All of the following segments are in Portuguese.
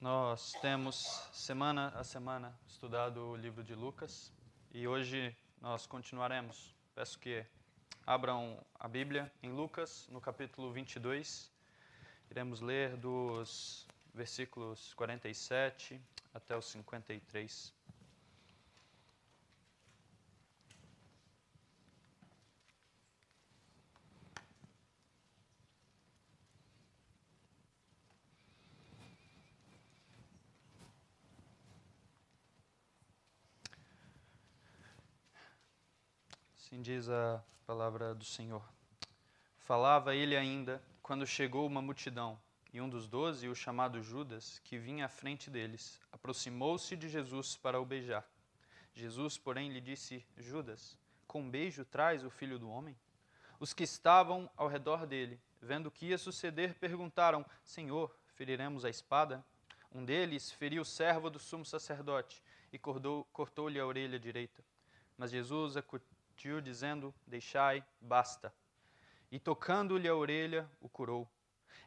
Nós temos semana a semana estudado o livro de Lucas e hoje nós continuaremos. Peço que abram a Bíblia em Lucas, no capítulo 22. Iremos ler dos versículos 47 até os 53. Assim diz a palavra do Senhor. Falava ele ainda quando chegou uma multidão, e um dos doze, o chamado Judas, que vinha à frente deles, aproximou-se de Jesus para o beijar. Jesus, porém, lhe disse: Judas, com beijo traz o filho do homem? Os que estavam ao redor dele, vendo o que ia suceder, perguntaram: Senhor, feriremos a espada? Um deles feriu o servo do sumo sacerdote e cortou-lhe a orelha direita. Mas Jesus dizendo: Deixai, basta. E tocando-lhe a orelha, o curou.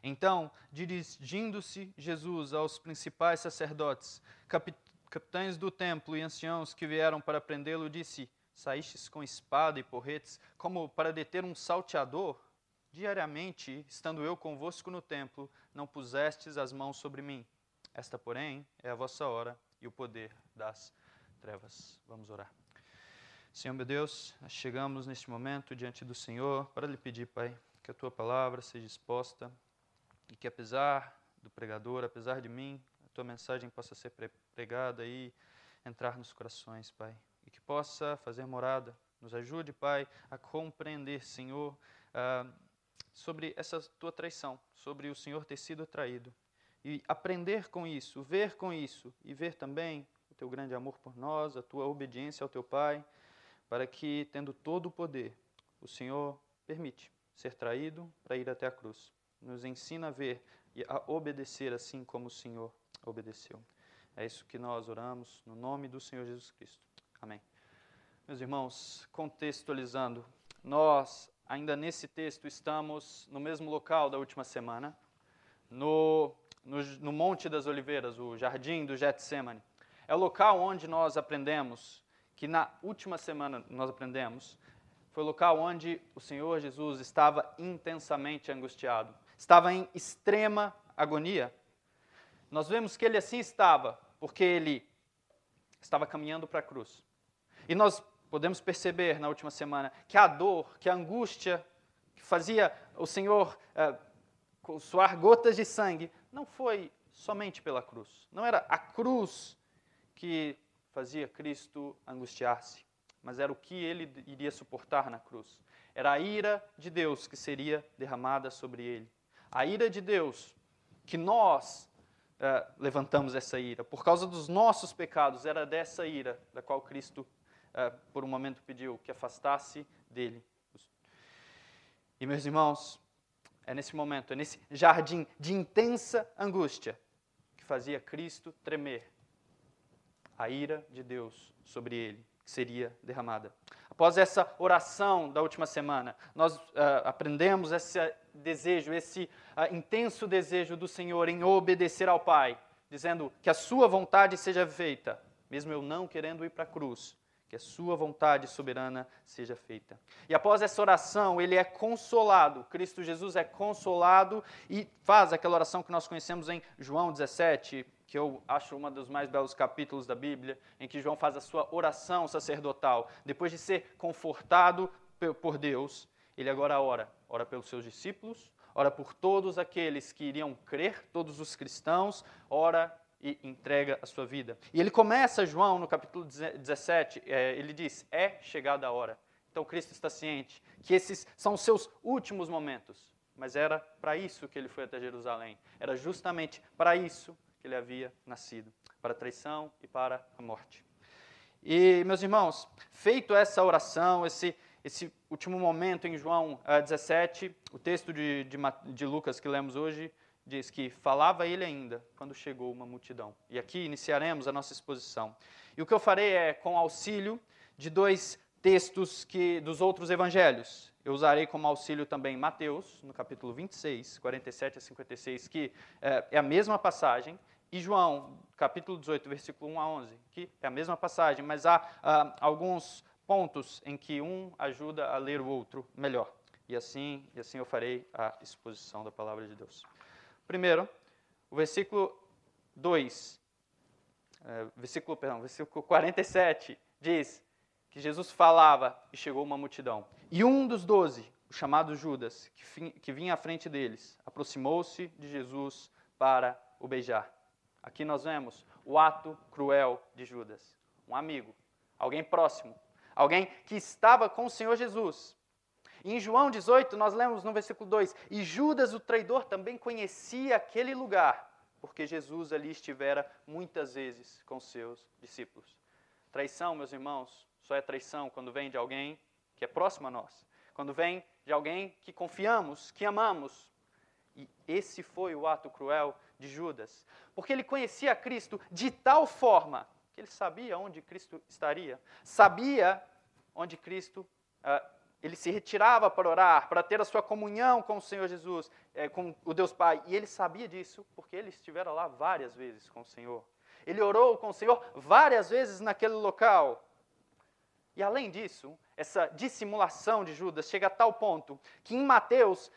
Então, dirigindo-se Jesus aos principais sacerdotes, capitães do templo e anciãos que vieram para prendê-lo, disse: Saístes com espada e porretes, como para deter um salteador? Diariamente, estando eu convosco no templo, não pusestes as mãos sobre mim. Esta, porém, é a vossa hora e o poder das trevas. Vamos orar. Senhor meu Deus, chegamos neste momento diante do Senhor para lhe pedir, Pai, que a tua palavra seja exposta e que apesar do pregador, apesar de mim, a tua mensagem possa ser pregada e entrar nos corações, Pai, e que possa fazer morada. Nos ajude, Pai, a compreender, Senhor, uh, sobre essa tua traição, sobre o Senhor ter sido traído e aprender com isso, ver com isso e ver também o teu grande amor por nós, a tua obediência ao teu Pai para que, tendo todo o poder, o Senhor permite ser traído para ir até a cruz. Nos ensina a ver e a obedecer assim como o Senhor obedeceu. É isso que nós oramos no nome do Senhor Jesus Cristo. Amém. Meus irmãos, contextualizando, nós ainda nesse texto estamos no mesmo local da última semana, no, no, no Monte das Oliveiras, o Jardim do Getsemane. É o local onde nós aprendemos que na última semana nós aprendemos, foi o local onde o Senhor Jesus estava intensamente angustiado, estava em extrema agonia. Nós vemos que ele assim estava, porque ele estava caminhando para a cruz. E nós podemos perceber na última semana que a dor, que a angústia que fazia o Senhor uh, suar gotas de sangue, não foi somente pela cruz. Não era a cruz que fazia Cristo angustiar-se, mas era o que ele iria suportar na cruz. Era a ira de Deus que seria derramada sobre ele. A ira de Deus, que nós eh, levantamos essa ira, por causa dos nossos pecados, era dessa ira da qual Cristo, eh, por um momento, pediu que afastasse dele. E, meus irmãos, é nesse momento, é nesse jardim de intensa angústia, que fazia Cristo tremer a ira de Deus sobre ele, que seria derramada. Após essa oração da última semana, nós uh, aprendemos esse desejo, esse uh, intenso desejo do Senhor em obedecer ao Pai, dizendo que a sua vontade seja feita, mesmo eu não querendo ir para a cruz, que a sua vontade soberana seja feita. E após essa oração, ele é consolado, Cristo Jesus é consolado e faz aquela oração que nós conhecemos em João 17, que eu acho um dos mais belos capítulos da Bíblia, em que João faz a sua oração sacerdotal. Depois de ser confortado por Deus, ele agora ora. Ora pelos seus discípulos, ora por todos aqueles que iriam crer, todos os cristãos, ora e entrega a sua vida. E ele começa, João, no capítulo 17, é, ele diz: É chegada a hora. Então Cristo está ciente que esses são os seus últimos momentos. Mas era para isso que ele foi até Jerusalém. Era justamente para isso que ele havia nascido para a traição e para a morte. E, meus irmãos, feito essa oração, esse, esse último momento em João 17, eh, o texto de, de, de Lucas que lemos hoje diz que falava ele ainda quando chegou uma multidão. E aqui iniciaremos a nossa exposição. E o que eu farei é com auxílio de dois textos que dos outros evangelhos. Eu usarei como auxílio também Mateus, no capítulo 26, 47 a 56, que é, é a mesma passagem, E João, capítulo 18, versículo 1 a 11, que é a mesma passagem, mas há ah, alguns pontos em que um ajuda a ler o outro melhor. E assim, e assim eu farei a exposição da palavra de Deus. Primeiro, o versículo 2, é, versículo, perdão, versículo 47 diz que Jesus falava e chegou uma multidão. E um dos doze, o chamado Judas, que, que vinha à frente deles, aproximou-se de Jesus para o beijar. Aqui nós vemos o ato cruel de Judas. Um amigo, alguém próximo, alguém que estava com o Senhor Jesus. E em João 18, nós lemos no versículo 2: E Judas, o traidor, também conhecia aquele lugar, porque Jesus ali estivera muitas vezes com seus discípulos. Traição, meus irmãos, só é traição quando vem de alguém que é próximo a nós, quando vem de alguém que confiamos, que amamos. E esse foi o ato cruel de Judas, porque ele conhecia Cristo de tal forma que ele sabia onde Cristo estaria, sabia onde Cristo uh, ele se retirava para orar, para ter a sua comunhão com o Senhor Jesus, eh, com o Deus Pai, e ele sabia disso porque ele estivera lá várias vezes com o Senhor. Ele orou com o Senhor várias vezes naquele local. E além disso, essa dissimulação de Judas chega a tal ponto que em Mateus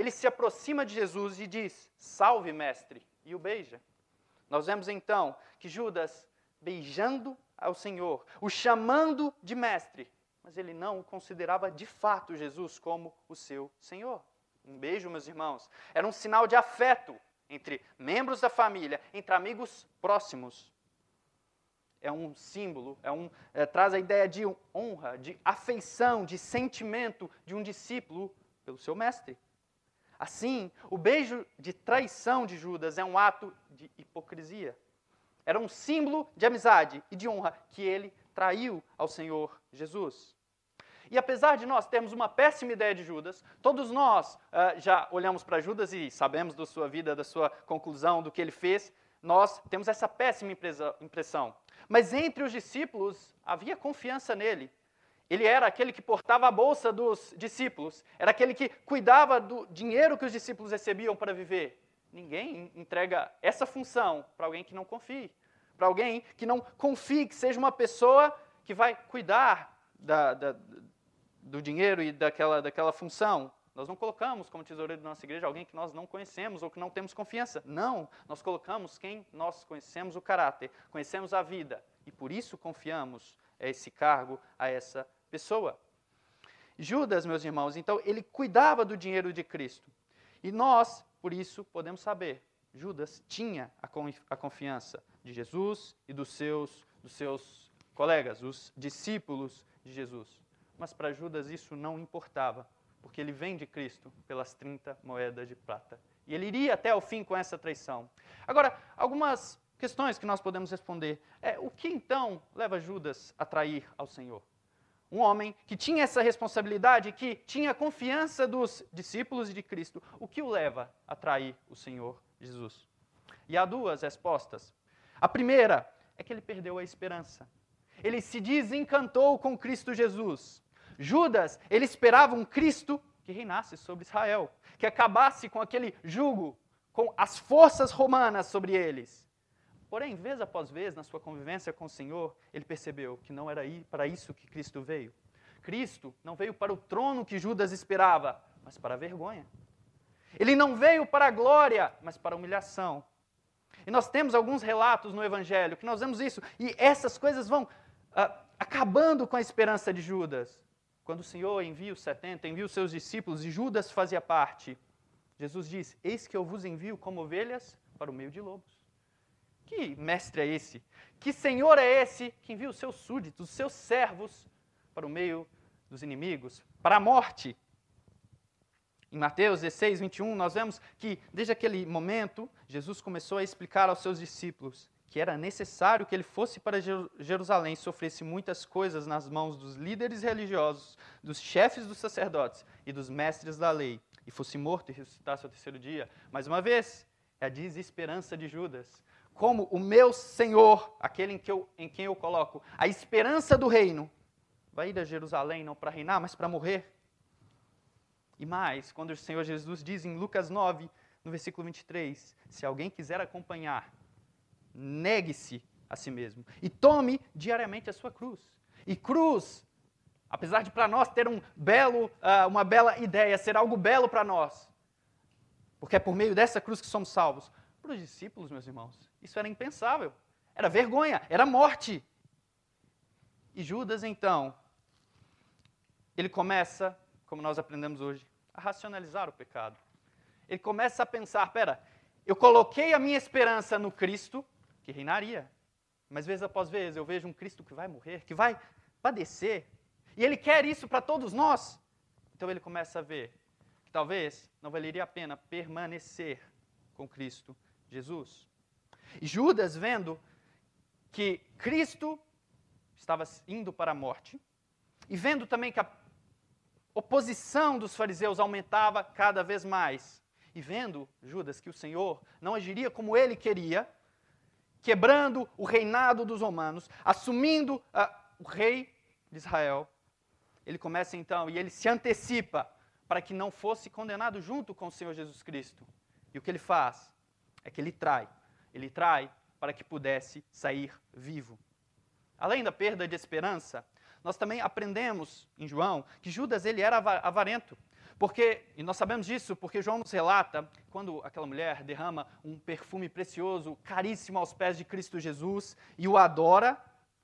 ele se aproxima de Jesus e diz: Salve, mestre, e o beija. Nós vemos então que Judas, beijando ao Senhor, o chamando de mestre, mas ele não considerava de fato Jesus como o seu Senhor. Um beijo, meus irmãos, era um sinal de afeto entre membros da família, entre amigos próximos. É um símbolo, é um, é, traz a ideia de honra, de afeição, de sentimento de um discípulo pelo seu mestre. Assim, o beijo de traição de Judas é um ato de hipocrisia. Era um símbolo de amizade e de honra que ele traiu ao Senhor Jesus. E apesar de nós termos uma péssima ideia de Judas, todos nós uh, já olhamos para Judas e sabemos da sua vida, da sua conclusão, do que ele fez, nós temos essa péssima impressão. Mas entre os discípulos havia confiança nele. Ele era aquele que portava a bolsa dos discípulos, era aquele que cuidava do dinheiro que os discípulos recebiam para viver. Ninguém entrega essa função para alguém que não confie, para alguém que não confie que seja uma pessoa que vai cuidar da, da, do dinheiro e daquela, daquela função. Nós não colocamos como tesoureiro da nossa igreja alguém que nós não conhecemos ou que não temos confiança. Não, nós colocamos quem nós conhecemos o caráter, conhecemos a vida e por isso confiamos a esse cargo, a essa pessoa. Judas, meus irmãos, então ele cuidava do dinheiro de Cristo. E nós, por isso, podemos saber, Judas tinha a confiança de Jesus e dos seus, dos seus colegas, os discípulos de Jesus. Mas para Judas isso não importava, porque ele vem de Cristo pelas 30 moedas de prata. E ele iria até o fim com essa traição. Agora, algumas questões que nós podemos responder. É, o que então leva Judas a trair ao Senhor? Um homem que tinha essa responsabilidade, que tinha confiança dos discípulos de Cristo, o que o leva a trair o Senhor Jesus? E há duas respostas. A primeira é que ele perdeu a esperança. Ele se desencantou com Cristo Jesus. Judas, ele esperava um Cristo que reinasse sobre Israel, que acabasse com aquele jugo, com as forças romanas sobre eles. Porém, vez após vez, na sua convivência com o Senhor, ele percebeu que não era para isso que Cristo veio. Cristo não veio para o trono que Judas esperava, mas para a vergonha. Ele não veio para a glória, mas para a humilhação. E nós temos alguns relatos no Evangelho que nós vemos isso, e essas coisas vão ah, acabando com a esperança de Judas. Quando o Senhor envia os 70, envia os seus discípulos, e Judas fazia parte, Jesus diz: Eis que eu vos envio como ovelhas para o meio de lobos. Que mestre é esse? Que senhor é esse que envia os seus súditos, os seus servos, para o meio dos inimigos, para a morte? Em Mateus 16, 21, nós vemos que, desde aquele momento, Jesus começou a explicar aos seus discípulos que era necessário que ele fosse para Jerusalém, sofresse muitas coisas nas mãos dos líderes religiosos, dos chefes dos sacerdotes e dos mestres da lei, e fosse morto e ressuscitasse ao terceiro dia. Mais uma vez, é a desesperança de Judas como o meu Senhor, aquele em, que eu, em quem eu coloco a esperança do reino, vai ir a Jerusalém não para reinar, mas para morrer. E mais, quando o Senhor Jesus diz em Lucas 9, no versículo 23, se alguém quiser acompanhar, negue-se a si mesmo e tome diariamente a sua cruz. E cruz, apesar de para nós ter um belo, uh, uma bela ideia, ser algo belo para nós, porque é por meio dessa cruz que somos salvos. Para os discípulos, meus irmãos, isso era impensável. Era vergonha, era morte. E Judas, então, ele começa, como nós aprendemos hoje, a racionalizar o pecado. Ele começa a pensar: pera, eu coloquei a minha esperança no Cristo, que reinaria. Mas vez após vez eu vejo um Cristo que vai morrer, que vai padecer. E ele quer isso para todos nós. Então ele começa a ver que talvez não valeria a pena permanecer com Cristo Jesus. E Judas, vendo que Cristo estava indo para a morte, e vendo também que a oposição dos fariseus aumentava cada vez mais, e vendo Judas que o Senhor não agiria como ele queria, quebrando o reinado dos romanos, assumindo uh, o rei de Israel, ele começa então e ele se antecipa para que não fosse condenado junto com o Senhor Jesus Cristo. E o que ele faz é que ele trai. Ele trai para que pudesse sair vivo. Além da perda de esperança, nós também aprendemos em João que Judas ele era avarento. Porque, e nós sabemos disso porque João nos relata, quando aquela mulher derrama um perfume precioso, caríssimo aos pés de Cristo Jesus e o adora,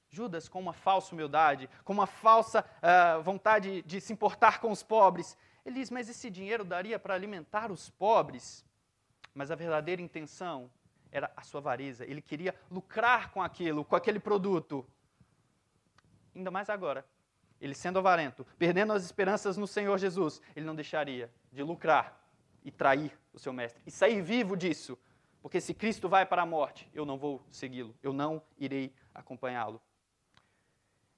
Judas, com uma falsa humildade, com uma falsa uh, vontade de se importar com os pobres, ele diz: Mas esse dinheiro daria para alimentar os pobres? Mas a verdadeira intenção era a sua avareza. Ele queria lucrar com aquilo, com aquele produto. Ainda mais agora, ele sendo avarento, perdendo as esperanças no Senhor Jesus, ele não deixaria de lucrar e trair o seu mestre e sair vivo disso. Porque se Cristo vai para a morte, eu não vou segui-lo, eu não irei acompanhá-lo.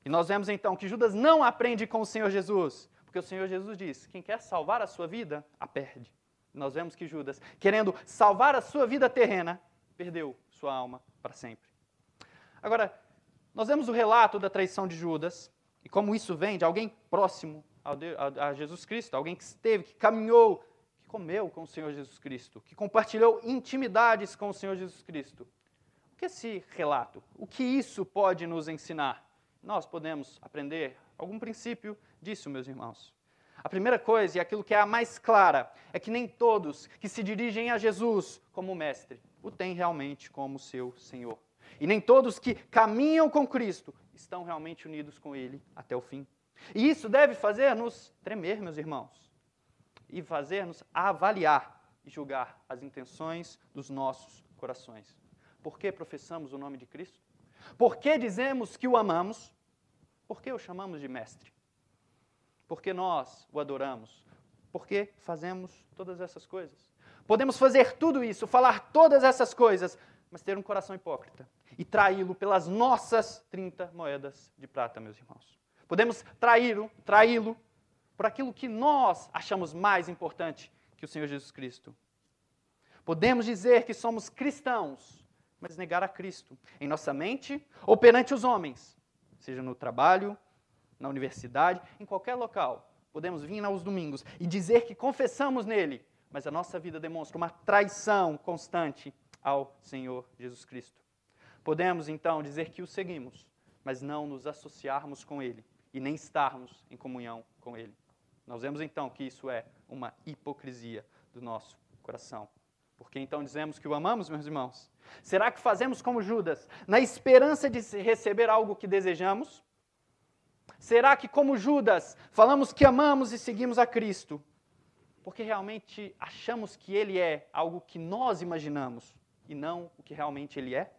E nós vemos então que Judas não aprende com o Senhor Jesus, porque o Senhor Jesus diz: quem quer salvar a sua vida, a perde. Nós vemos que Judas, querendo salvar a sua vida terrena, perdeu sua alma para sempre. Agora, nós vemos o relato da traição de Judas, e como isso vem de alguém próximo a Jesus Cristo, alguém que esteve, que caminhou, que comeu com o Senhor Jesus Cristo, que compartilhou intimidades com o Senhor Jesus Cristo. O que esse relato? O que isso pode nos ensinar? Nós podemos aprender algum princípio disso, meus irmãos. A primeira coisa, e aquilo que é a mais clara, é que nem todos que se dirigem a Jesus como mestre o têm realmente como seu Senhor. E nem todos que caminham com Cristo estão realmente unidos com Ele até o fim. E isso deve fazer-nos tremer, meus irmãos, e fazer-nos avaliar e julgar as intenções dos nossos corações. Por que professamos o nome de Cristo? Por que dizemos que o amamos? Por que o chamamos de mestre? Porque nós o adoramos? Por que fazemos todas essas coisas? Podemos fazer tudo isso, falar todas essas coisas, mas ter um coração hipócrita e traí-lo pelas nossas 30 moedas de prata, meus irmãos. Podemos traí-lo, traí-lo por aquilo que nós achamos mais importante que o Senhor Jesus Cristo. Podemos dizer que somos cristãos, mas negar a Cristo em nossa mente ou perante os homens, seja no trabalho, na universidade, em qualquer local. Podemos vir aos domingos e dizer que confessamos nele, mas a nossa vida demonstra uma traição constante ao Senhor Jesus Cristo. Podemos então dizer que o seguimos, mas não nos associarmos com ele e nem estarmos em comunhão com ele. Nós vemos então que isso é uma hipocrisia do nosso coração. Porque então dizemos que o amamos, meus irmãos? Será que fazemos como Judas, na esperança de receber algo que desejamos? Será que, como Judas, falamos que amamos e seguimos a Cristo, porque realmente achamos que Ele é algo que nós imaginamos e não o que realmente Ele é?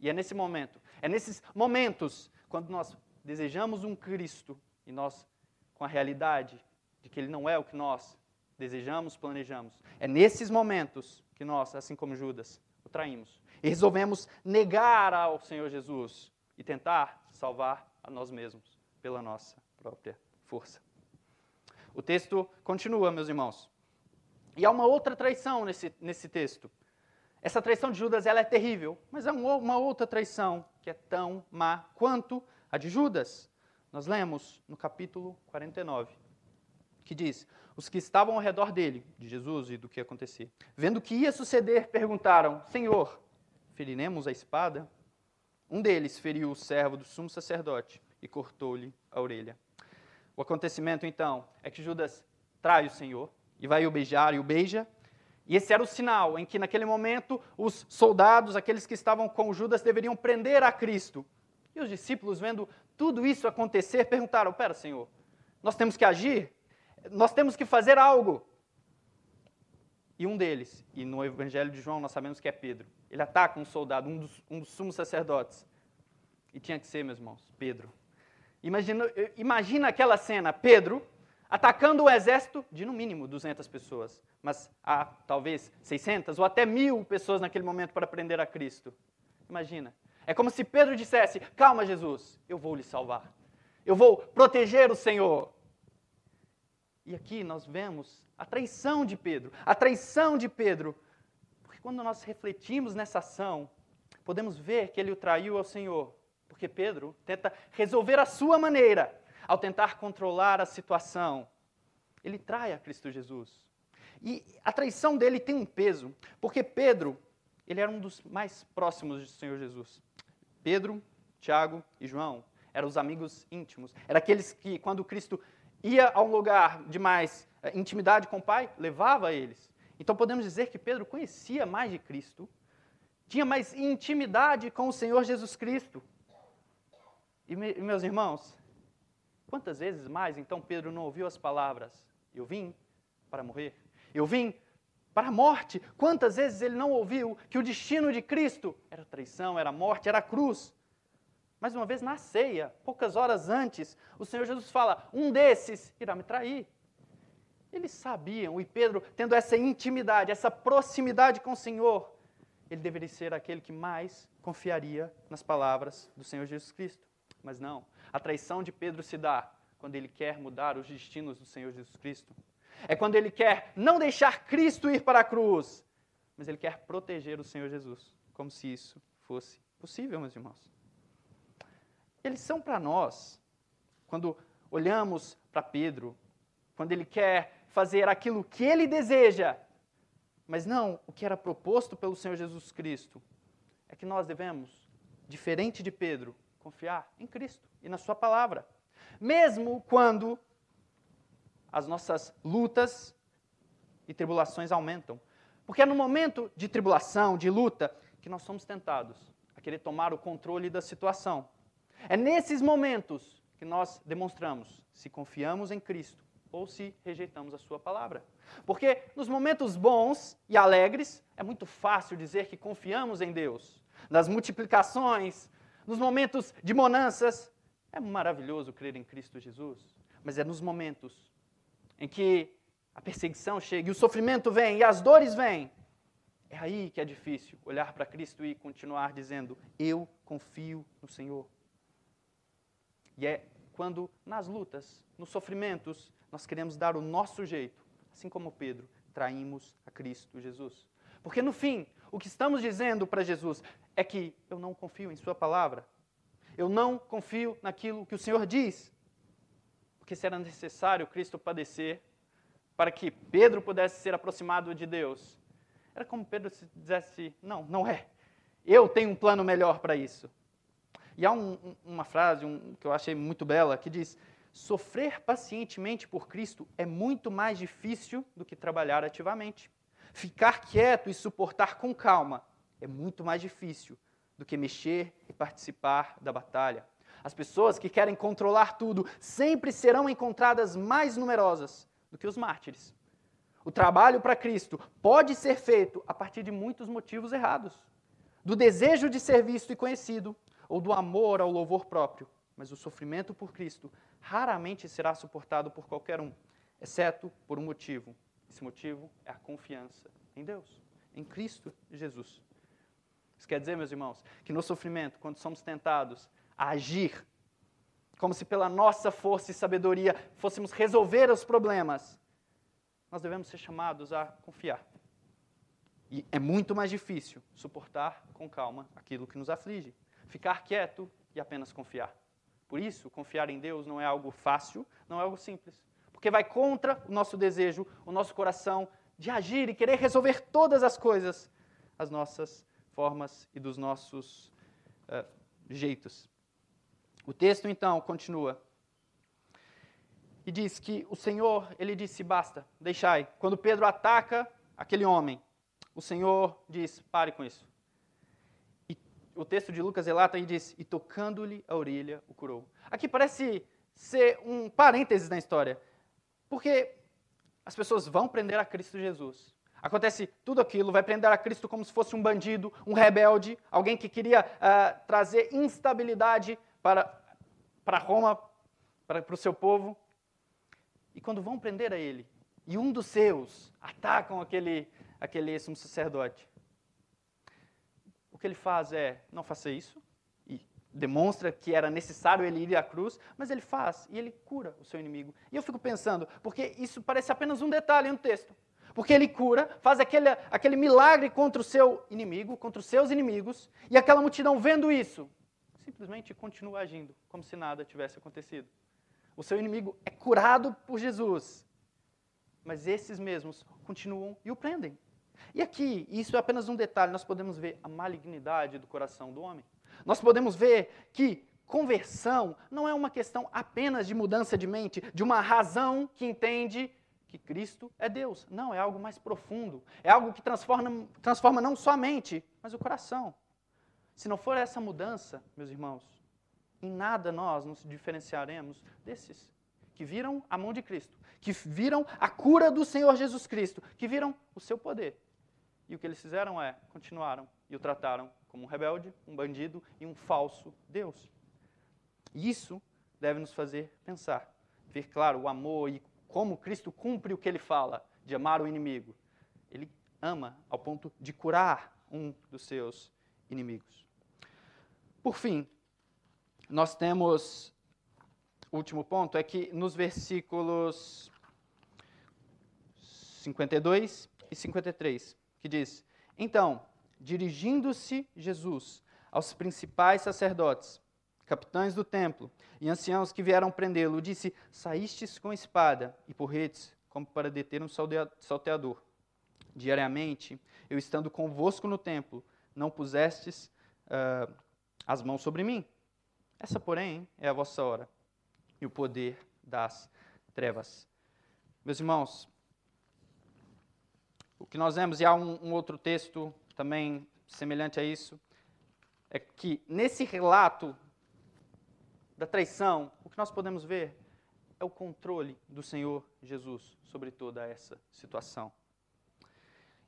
E é nesse momento, é nesses momentos, quando nós desejamos um Cristo e nós, com a realidade de que Ele não é o que nós desejamos, planejamos, é nesses momentos que nós, assim como Judas, o traímos. E resolvemos negar ao Senhor Jesus e tentar salvar a nós mesmos pela nossa própria força. O texto continua, meus irmãos. E há uma outra traição nesse, nesse texto. Essa traição de Judas ela é terrível, mas há uma outra traição que é tão má quanto a de Judas. Nós lemos no capítulo 49, que diz: Os que estavam ao redor dele, de Jesus e do que acontecia, vendo o que ia suceder, perguntaram: Senhor, feriremos a espada? Um deles feriu o servo do sumo sacerdote e cortou-lhe a orelha. O acontecimento, então, é que Judas trai o Senhor e vai o beijar e o beija. E esse era o sinal em que, naquele momento, os soldados, aqueles que estavam com Judas, deveriam prender a Cristo. E os discípulos, vendo tudo isso acontecer, perguntaram: Pera, Senhor, nós temos que agir? Nós temos que fazer algo. E um deles, e no Evangelho de João nós sabemos que é Pedro, ele ataca um soldado, um dos, um dos sumos sacerdotes. E tinha que ser, meus irmãos, Pedro. Imagina, imagina aquela cena, Pedro atacando o exército de no mínimo 200 pessoas, mas há talvez 600 ou até mil pessoas naquele momento para prender a Cristo. Imagina. É como se Pedro dissesse: Calma, Jesus, eu vou lhe salvar. Eu vou proteger o Senhor. E aqui nós vemos a traição de Pedro, a traição de Pedro. Quando nós refletimos nessa ação, podemos ver que ele o traiu ao Senhor. Porque Pedro tenta resolver a sua maneira, ao tentar controlar a situação. Ele trai a Cristo Jesus. E a traição dele tem um peso, porque Pedro, ele era um dos mais próximos do Senhor Jesus. Pedro, Tiago e João eram os amigos íntimos. Eram aqueles que, quando Cristo ia a um lugar de mais eh, intimidade com o Pai, levava eles. Então podemos dizer que Pedro conhecia mais de Cristo, tinha mais intimidade com o Senhor Jesus Cristo. E, me, meus irmãos, quantas vezes mais então Pedro não ouviu as palavras: Eu vim para morrer, eu vim para a morte. Quantas vezes ele não ouviu que o destino de Cristo era traição, era morte, era cruz? Mais uma vez, na ceia, poucas horas antes, o Senhor Jesus fala: um desses irá me trair. Eles sabiam, e Pedro, tendo essa intimidade, essa proximidade com o Senhor, ele deveria ser aquele que mais confiaria nas palavras do Senhor Jesus Cristo. Mas não, a traição de Pedro se dá quando ele quer mudar os destinos do Senhor Jesus Cristo. É quando ele quer não deixar Cristo ir para a cruz, mas ele quer proteger o Senhor Jesus, como se isso fosse possível, meus irmãos. Eles são para nós, quando olhamos para Pedro, quando ele quer fazer aquilo que ele deseja, mas não o que era proposto pelo Senhor Jesus Cristo, é que nós devemos, diferente de Pedro, confiar em Cristo e na Sua palavra. Mesmo quando as nossas lutas e tribulações aumentam. Porque é no momento de tribulação, de luta, que nós somos tentados a querer tomar o controle da situação. É nesses momentos que nós demonstramos se confiamos em Cristo ou se rejeitamos a Sua palavra. Porque nos momentos bons e alegres, é muito fácil dizer que confiamos em Deus. Nas multiplicações, nos momentos de bonanças, é maravilhoso crer em Cristo Jesus. Mas é nos momentos em que a perseguição chega e o sofrimento vem e as dores vêm, é aí que é difícil olhar para Cristo e continuar dizendo: Eu confio no Senhor. E é quando nas lutas, nos sofrimentos, nós queremos dar o nosso jeito, assim como Pedro, traímos a Cristo Jesus. Porque no fim, o que estamos dizendo para Jesus é que eu não confio em Sua palavra, eu não confio naquilo que o Senhor diz porque se era necessário Cristo padecer para que Pedro pudesse ser aproximado de Deus. Era como Pedro se dissesse: Não, não é. Eu tenho um plano melhor para isso. E há um, uma frase um, que eu achei muito bela que diz: Sofrer pacientemente por Cristo é muito mais difícil do que trabalhar ativamente. Ficar quieto e suportar com calma é muito mais difícil do que mexer e participar da batalha. As pessoas que querem controlar tudo sempre serão encontradas mais numerosas do que os mártires. O trabalho para Cristo pode ser feito a partir de muitos motivos errados: do desejo de ser visto e conhecido, ou do amor ao louvor próprio. Mas o sofrimento por Cristo raramente será suportado por qualquer um, exceto por um motivo. Esse motivo é a confiança em Deus, em Cristo Jesus. Isso quer dizer, meus irmãos, que no sofrimento, quando somos tentados a agir, como se pela nossa força e sabedoria fôssemos resolver os problemas, nós devemos ser chamados a confiar. E é muito mais difícil suportar com calma aquilo que nos aflige, ficar quieto e apenas confiar. Por isso, confiar em Deus não é algo fácil, não é algo simples, porque vai contra o nosso desejo, o nosso coração de agir e querer resolver todas as coisas às nossas formas e dos nossos uh, jeitos. O texto então continua e diz que o Senhor, ele disse: basta, deixai. Quando Pedro ataca aquele homem, o Senhor diz: pare com isso. O texto de Lucas relata e diz: e tocando-lhe a orelha, o curou. Aqui parece ser um parênteses na história, porque as pessoas vão prender a Cristo Jesus. Acontece tudo aquilo, vai prender a Cristo como se fosse um bandido, um rebelde, alguém que queria uh, trazer instabilidade para, para Roma, para, para o seu povo. E quando vão prender a ele, e um dos seus atacam aquele, aquele sumo sacerdote, que ele faz é: não faça isso, e demonstra que era necessário ele ir à cruz, mas ele faz e ele cura o seu inimigo. E eu fico pensando, porque isso parece apenas um detalhe no texto. Porque ele cura, faz aquele, aquele milagre contra o seu inimigo, contra os seus inimigos, e aquela multidão vendo isso, simplesmente continua agindo como se nada tivesse acontecido. O seu inimigo é curado por Jesus, mas esses mesmos continuam e o prendem. E aqui, isso é apenas um detalhe, nós podemos ver a malignidade do coração do homem. Nós podemos ver que conversão não é uma questão apenas de mudança de mente, de uma razão que entende que Cristo é Deus. Não, é algo mais profundo. É algo que transforma, transforma não só a mente, mas o coração. Se não for essa mudança, meus irmãos, em nada nós nos diferenciaremos desses que viram a mão de Cristo, que viram a cura do Senhor Jesus Cristo, que viram o seu poder. E o que eles fizeram é, continuaram e o trataram como um rebelde, um bandido e um falso Deus. E isso deve nos fazer pensar, ver claro o amor e como Cristo cumpre o que ele fala, de amar o inimigo. Ele ama ao ponto de curar um dos seus inimigos. Por fim, nós temos o último ponto é que nos versículos 52 e 53, que diz: Então, dirigindo-se Jesus aos principais sacerdotes, capitães do templo e anciãos que vieram prendê-lo, disse: Saístes com espada e porretes, como para deter um salteador. Diariamente, eu estando convosco no templo, não pusestes uh, as mãos sobre mim. Essa, porém, é a vossa hora e o poder das trevas. Meus irmãos, o que nós vemos, e há um, um outro texto também semelhante a isso, é que nesse relato da traição, o que nós podemos ver é o controle do Senhor Jesus sobre toda essa situação.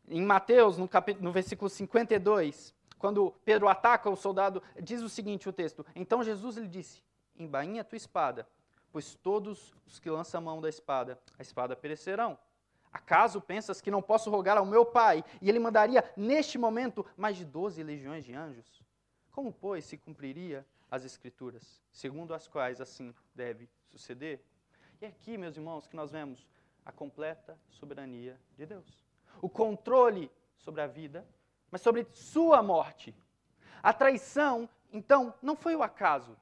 Em Mateus, no, no versículo 52, quando Pedro ataca o soldado, diz o seguinte o texto: Então Jesus lhe disse: Embainha tua espada, pois todos os que lançam a mão da espada, a espada perecerão. Acaso pensas que não posso rogar ao meu Pai e ele mandaria neste momento mais de doze legiões de anjos? Como, pois, se cumpriria as Escrituras, segundo as quais assim deve suceder? E aqui, meus irmãos, que nós vemos a completa soberania de Deus. O controle sobre a vida mas sobre sua morte. A traição, então, não foi o acaso.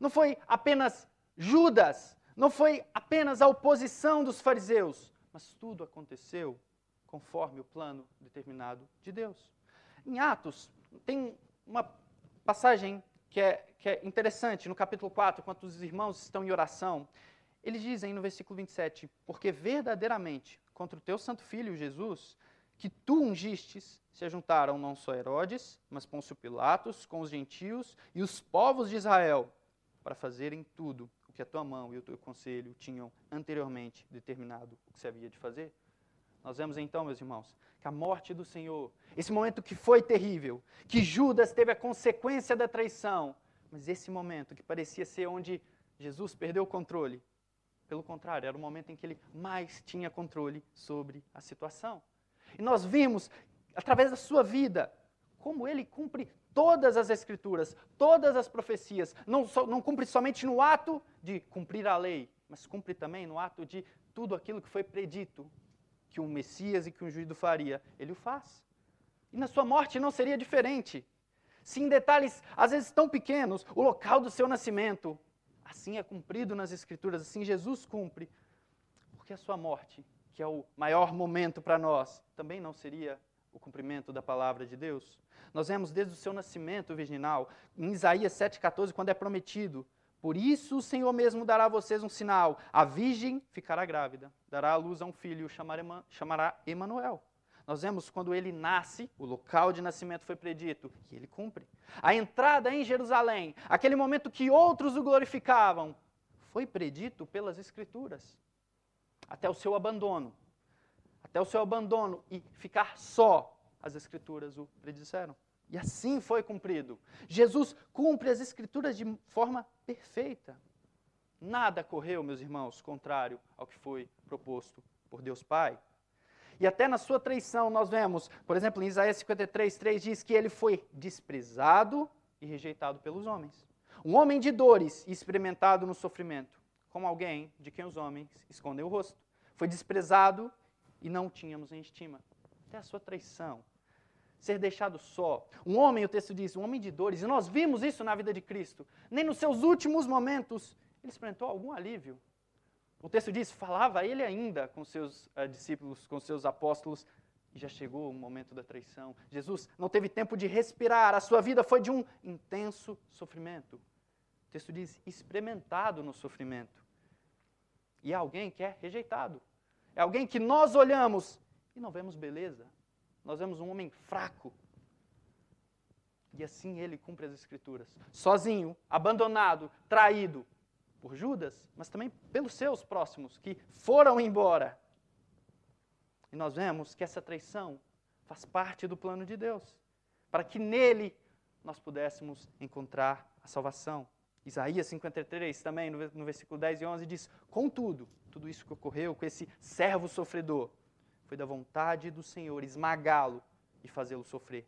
Não foi apenas Judas, não foi apenas a oposição dos fariseus, mas tudo aconteceu conforme o plano determinado de Deus. Em Atos, tem uma passagem que é, que é interessante, no capítulo 4, quando os irmãos estão em oração. Eles dizem no versículo 27, porque verdadeiramente contra o teu santo filho Jesus que tu ungistes, se juntaram não só Herodes, mas Pôncio Pilatos com os gentios e os povos de Israel, para fazerem tudo que a tua mão e o teu conselho tinham anteriormente determinado o que se havia de fazer? Nós vemos então, meus irmãos, que a morte do Senhor, esse momento que foi terrível, que Judas teve a consequência da traição, mas esse momento que parecia ser onde Jesus perdeu o controle, pelo contrário, era o momento em que ele mais tinha controle sobre a situação. E nós vimos, através da sua vida, como ele cumpre todas as escrituras, todas as profecias. Não, so, não cumpre somente no ato de cumprir a lei, mas cumpre também no ato de tudo aquilo que foi predito que um Messias e que um juízo faria. Ele o faz. E na sua morte não seria diferente. Se em detalhes, às vezes tão pequenos, o local do seu nascimento, assim é cumprido nas Escrituras, assim Jesus cumpre, porque a sua morte que é o maior momento para nós, também não seria o cumprimento da palavra de Deus? Nós vemos desde o seu nascimento virginal, em Isaías 7,14, quando é prometido: Por isso o Senhor mesmo dará a vocês um sinal: a virgem ficará grávida, dará à luz a um filho, chamará Emanuel. Nós vemos quando ele nasce, o local de nascimento foi predito, e ele cumpre. A entrada em Jerusalém, aquele momento que outros o glorificavam, foi predito pelas Escrituras. Até o seu abandono. Até o seu abandono e ficar só, as Escrituras o predisseram. E assim foi cumprido. Jesus cumpre as Escrituras de forma perfeita. Nada correu, meus irmãos, contrário ao que foi proposto por Deus Pai. E até na sua traição nós vemos, por exemplo, em Isaías 53, 3 diz que ele foi desprezado e rejeitado pelos homens. Um homem de dores e experimentado no sofrimento, como alguém de quem os homens escondem o rosto. Foi desprezado e não tínhamos em estima. Até a sua traição. Ser deixado só. Um homem, o texto diz, um homem de dores, e nós vimos isso na vida de Cristo. Nem nos seus últimos momentos ele experimentou algum alívio. O texto diz: falava ele ainda com seus uh, discípulos, com seus apóstolos, e já chegou o momento da traição. Jesus não teve tempo de respirar, a sua vida foi de um intenso sofrimento. O texto diz: experimentado no sofrimento. E alguém que é rejeitado. É alguém que nós olhamos e não vemos beleza. Nós vemos um homem fraco. E assim ele cumpre as Escrituras. Sozinho, abandonado, traído, por Judas, mas também pelos seus próximos que foram embora. E nós vemos que essa traição faz parte do plano de Deus, para que nele nós pudéssemos encontrar a salvação. Isaías 53 também, no versículo 10 e 11, diz: Contudo, tudo isso que ocorreu com esse servo sofredor foi da vontade do Senhor esmagá-lo e fazê-lo sofrer.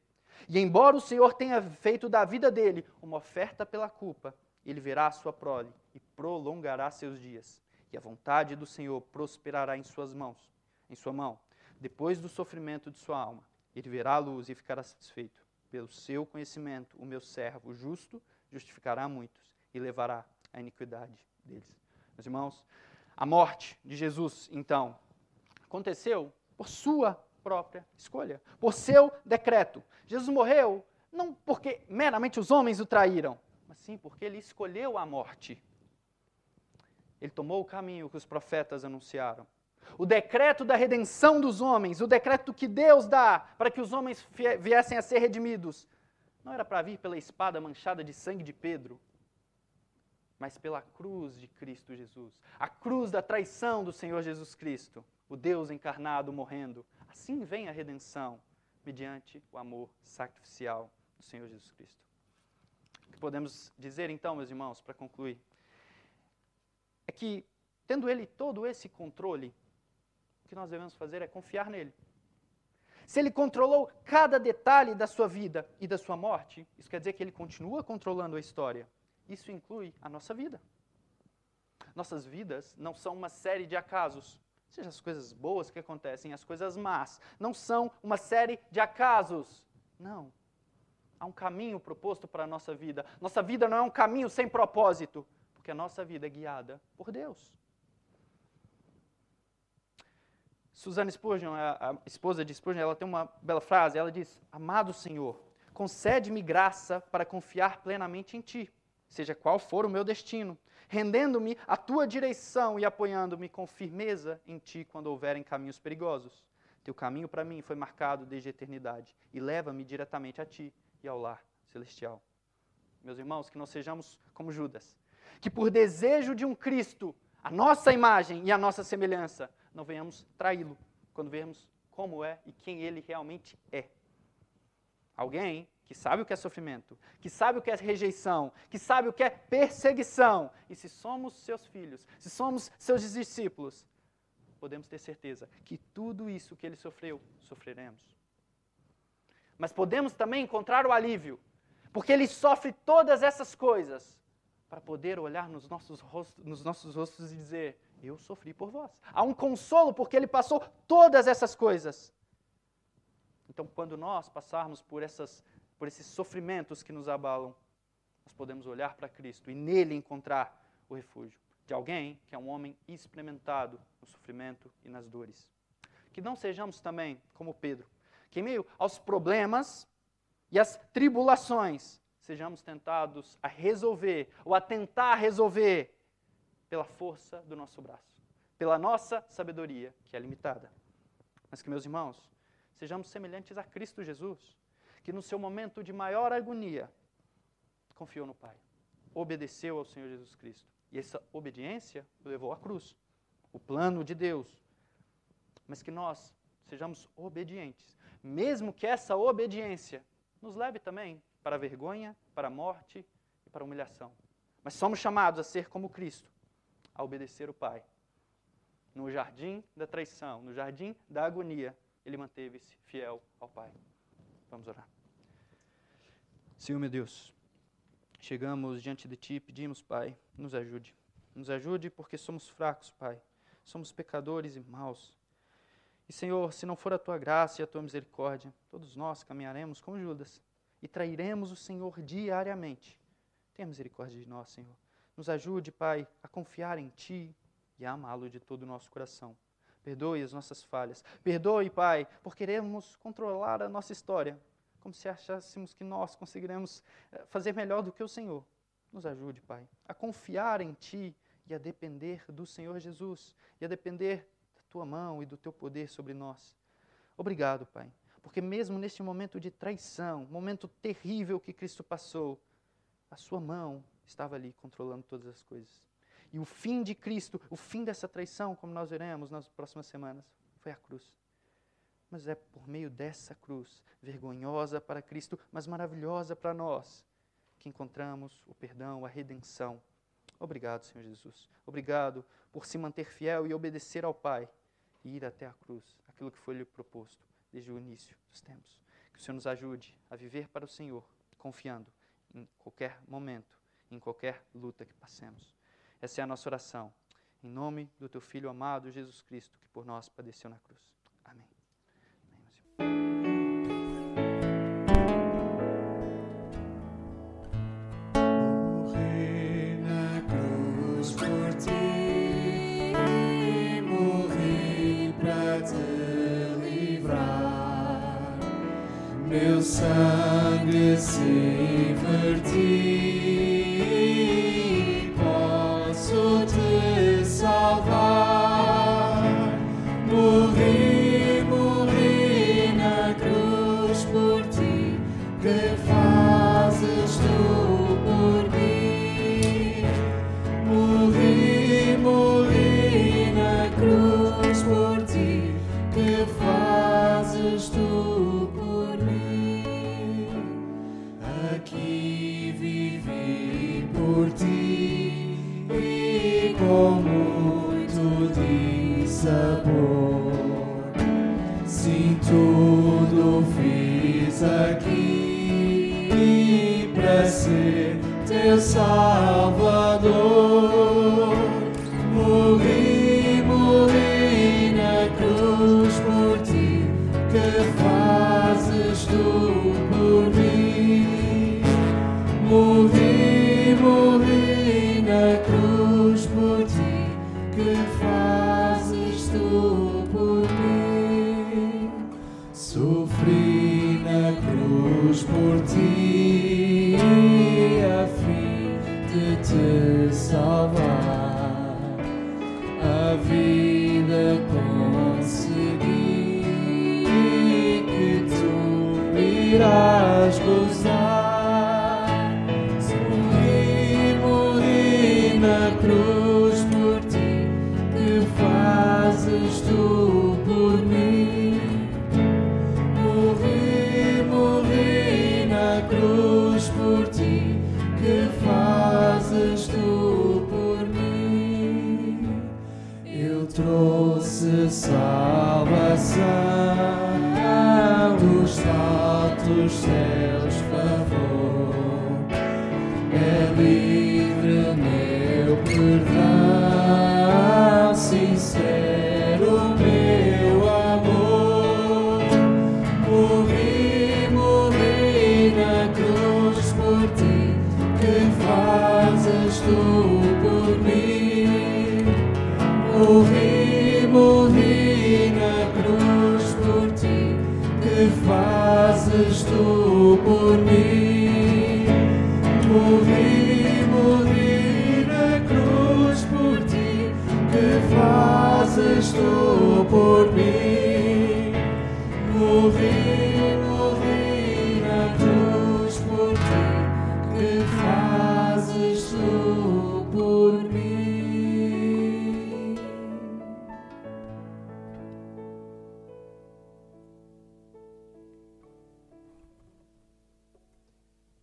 E embora o Senhor tenha feito da vida dele uma oferta pela culpa, ele verá a sua prole e prolongará seus dias. E a vontade do Senhor prosperará em suas mãos, em sua mão. Depois do sofrimento de sua alma, ele verá a luz e ficará satisfeito. Pelo seu conhecimento, o meu servo justo justificará muitos e levará a iniquidade deles. Meus irmãos, a morte de Jesus, então, aconteceu por sua própria escolha, por seu decreto. Jesus morreu não porque meramente os homens o traíram, mas sim porque ele escolheu a morte. Ele tomou o caminho que os profetas anunciaram. O decreto da redenção dos homens, o decreto que Deus dá para que os homens viessem a ser redimidos, não era para vir pela espada manchada de sangue de Pedro, mas pela cruz de Cristo Jesus. A cruz da traição do Senhor Jesus Cristo, o Deus encarnado morrendo. Assim vem a redenção, mediante o amor sacrificial do Senhor Jesus Cristo que podemos dizer então, meus irmãos, para concluir, é que, tendo ele todo esse controle, o que nós devemos fazer é confiar nele. Se ele controlou cada detalhe da sua vida e da sua morte, isso quer dizer que ele continua controlando a história. Isso inclui a nossa vida. Nossas vidas não são uma série de acasos, seja as coisas boas que acontecem, as coisas más, não são uma série de acasos. Não. Há um caminho proposto para a nossa vida. Nossa vida não é um caminho sem propósito, porque a nossa vida é guiada por Deus. Susana Spurgeon, a, esposa de Spurgeon, ela tem uma bela frase. Ela diz: Amado Senhor, concede-me graça para confiar plenamente em Ti, seja qual for o meu destino, rendendo-me à Tua direção e apoiando-me com firmeza em Ti quando houverem caminhos perigosos. Teu caminho para mim foi marcado desde a eternidade e leva-me diretamente a Ti e ao lar celestial. Meus irmãos, que nós sejamos como Judas, que por desejo de um Cristo, a nossa imagem e a nossa semelhança, não venhamos traí-lo quando vemos como é e quem ele realmente é. Alguém que sabe o que é sofrimento, que sabe o que é rejeição, que sabe o que é perseguição. E se somos seus filhos, se somos seus discípulos, podemos ter certeza que tudo isso que ele sofreu, sofreremos mas podemos também encontrar o alívio, porque ele sofre todas essas coisas para poder olhar nos nossos, rostos, nos nossos rostos e dizer: Eu sofri por vós. Há um consolo porque ele passou todas essas coisas. Então, quando nós passarmos por, essas, por esses sofrimentos que nos abalam, nós podemos olhar para Cristo e nele encontrar o refúgio de alguém que é um homem experimentado no sofrimento e nas dores. Que não sejamos também como Pedro, que em meio aos problemas e às tribulações, sejamos tentados a resolver ou a tentar resolver pela força do nosso braço, pela nossa sabedoria, que é limitada. Mas que, meus irmãos, sejamos semelhantes a Cristo Jesus, que no seu momento de maior agonia confiou no Pai, obedeceu ao Senhor Jesus Cristo. E essa obediência o levou à cruz, o plano de Deus. Mas que nós sejamos obedientes, mesmo que essa obediência nos leve também para a vergonha, para a morte e para a humilhação. Mas somos chamados a ser como Cristo, a obedecer o Pai. No jardim da traição, no jardim da agonia, ele manteve-se fiel ao Pai. Vamos orar. Senhor meu Deus, chegamos diante de Ti, pedimos, Pai, nos ajude. Nos ajude porque somos fracos, Pai. Somos pecadores e maus. E, Senhor, se não for a Tua graça e a Tua misericórdia, todos nós caminharemos como Judas e trairemos o Senhor diariamente. Tenha misericórdia de nós, Senhor. Nos ajude, Pai, a confiar em Ti e a amá-lo de todo o nosso coração. Perdoe as nossas falhas. Perdoe, Pai, por queremos controlar a nossa história, como se achássemos que nós conseguiremos eh, fazer melhor do que o Senhor. Nos ajude, Pai, a confiar em Ti e a depender do Senhor Jesus e a depender da Tua mão e do Teu poder sobre nós. Obrigado, Pai, porque mesmo neste momento de traição, momento terrível que Cristo passou, a Sua mão estava ali controlando todas as coisas. E o fim de Cristo, o fim dessa traição, como nós veremos nas próximas semanas, foi a cruz. Mas é por meio dessa cruz, vergonhosa para Cristo, mas maravilhosa para nós, que encontramos o perdão, a redenção. Obrigado, Senhor Jesus. Obrigado por se manter fiel e obedecer ao Pai e ir até a cruz, aquilo que foi lhe proposto desde o início dos tempos. Que o Senhor nos ajude a viver para o Senhor, confiando em qualquer momento, em qualquer luta que passemos. Essa é a nossa oração. Em nome do teu Filho amado Jesus Cristo, que por nós padeceu na cruz. Salvador. Salvação dos altos céus, favor. É livre meu perdão sincero. por mí.